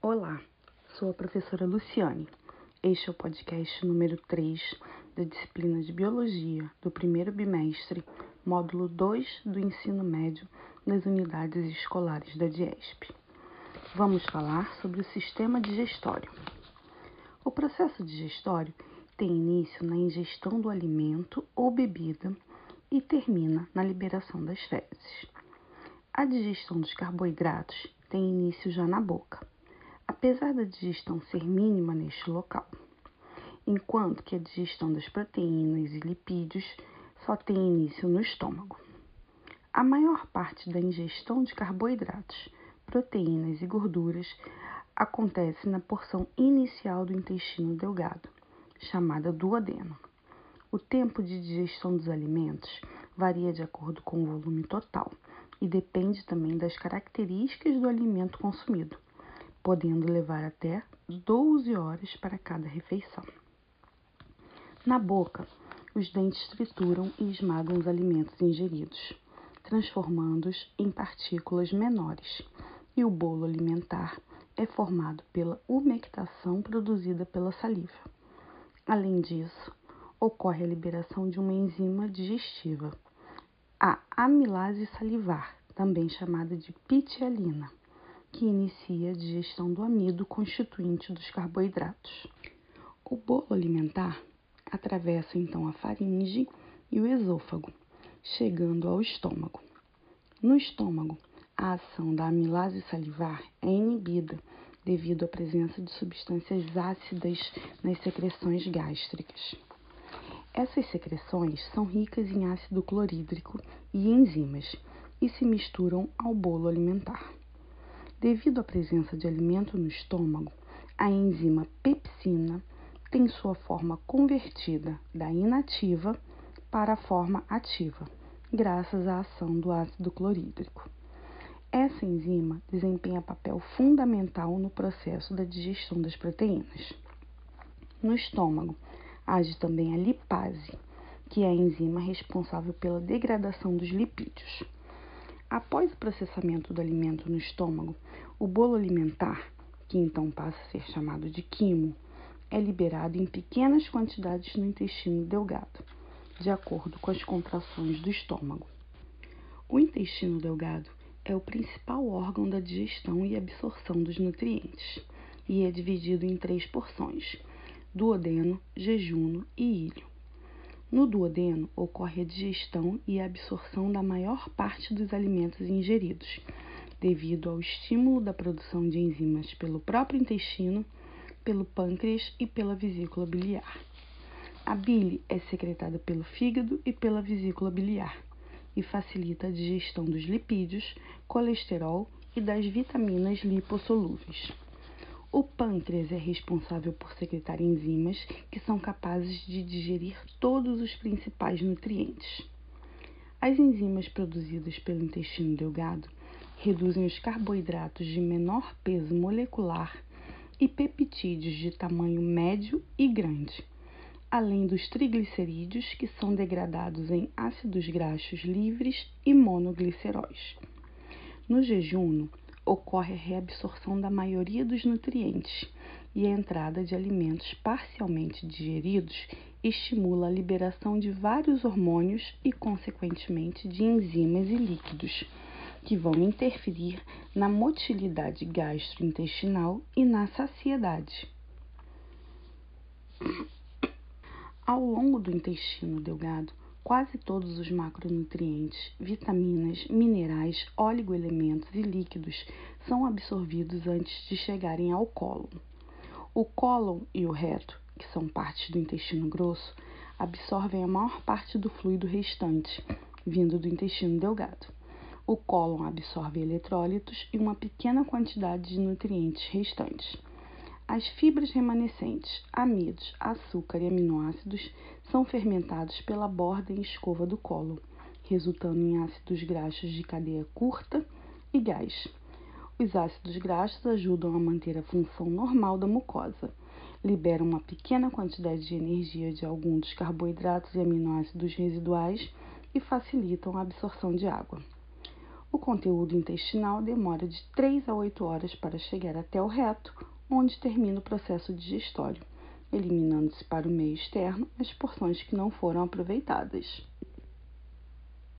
Olá, sou a professora Luciane. Este é o podcast número 3 da disciplina de Biologia do primeiro bimestre, módulo 2 do ensino médio das unidades escolares da DIESP. Vamos falar sobre o sistema digestório. O processo digestório tem início na ingestão do alimento ou bebida e termina na liberação das fezes. A digestão dos carboidratos tem início já na boca apesar da digestão ser mínima neste local, enquanto que a digestão das proteínas e lipídios só tem início no estômago. A maior parte da ingestão de carboidratos, proteínas e gorduras acontece na porção inicial do intestino delgado, chamada duodeno. O tempo de digestão dos alimentos varia de acordo com o volume total e depende também das características do alimento consumido podendo levar até 12 horas para cada refeição. Na boca, os dentes trituram e esmagam os alimentos ingeridos, transformando-os em partículas menores, e o bolo alimentar é formado pela umectação produzida pela saliva. Além disso, ocorre a liberação de uma enzima digestiva, a amilase salivar, também chamada de pitialina que inicia a digestão do amido constituinte dos carboidratos. O bolo alimentar atravessa então a faringe e o esôfago, chegando ao estômago. No estômago, a ação da amilase salivar é inibida devido à presença de substâncias ácidas nas secreções gástricas. Essas secreções são ricas em ácido clorídrico e enzimas e se misturam ao bolo alimentar. Devido à presença de alimento no estômago, a enzima pepsina tem sua forma convertida da inativa para a forma ativa, graças à ação do ácido clorídrico. Essa enzima desempenha papel fundamental no processo da digestão das proteínas. No estômago, age também a lipase, que é a enzima responsável pela degradação dos lipídios. Após o processamento do alimento no estômago, o bolo alimentar, que então passa a ser chamado de quimo, é liberado em pequenas quantidades no intestino delgado, de acordo com as contrações do estômago. O intestino delgado é o principal órgão da digestão e absorção dos nutrientes e é dividido em três porções: duodeno, jejuno e ilho. No duodeno ocorre a digestão e a absorção da maior parte dos alimentos ingeridos, devido ao estímulo da produção de enzimas pelo próprio intestino, pelo pâncreas e pela vesícula biliar. A bile é secretada pelo fígado e pela vesícula biliar e facilita a digestão dos lipídios, colesterol e das vitaminas lipossolúveis. O pâncreas é responsável por secretar enzimas que são capazes de digerir todos os principais nutrientes. As enzimas produzidas pelo intestino delgado reduzem os carboidratos de menor peso molecular e peptídeos de tamanho médio e grande, além dos triglicerídeos que são degradados em ácidos graxos livres e monogliceróis. No jejum, ocorre a reabsorção da maioria dos nutrientes e a entrada de alimentos parcialmente digeridos estimula a liberação de vários hormônios e, consequentemente, de enzimas e líquidos, que vão interferir na motilidade gastrointestinal e na saciedade. Ao longo do intestino delgado, Quase todos os macronutrientes, vitaminas, minerais, oligoelementos e líquidos são absorvidos antes de chegarem ao cólon. O cólon e o reto, que são partes do intestino grosso, absorvem a maior parte do fluido restante, vindo do intestino delgado. O cólon absorve eletrólitos e uma pequena quantidade de nutrientes restantes. As fibras remanescentes, amidos, açúcar e aminoácidos são fermentados pela borda em escova do cólon, resultando em ácidos graxos de cadeia curta e gás. Os ácidos graxos ajudam a manter a função normal da mucosa, liberam uma pequena quantidade de energia de alguns dos carboidratos e aminoácidos residuais e facilitam a absorção de água. O conteúdo intestinal demora de 3 a 8 horas para chegar até o reto, onde termina o processo digestório, eliminando-se para o meio externo as porções que não foram aproveitadas.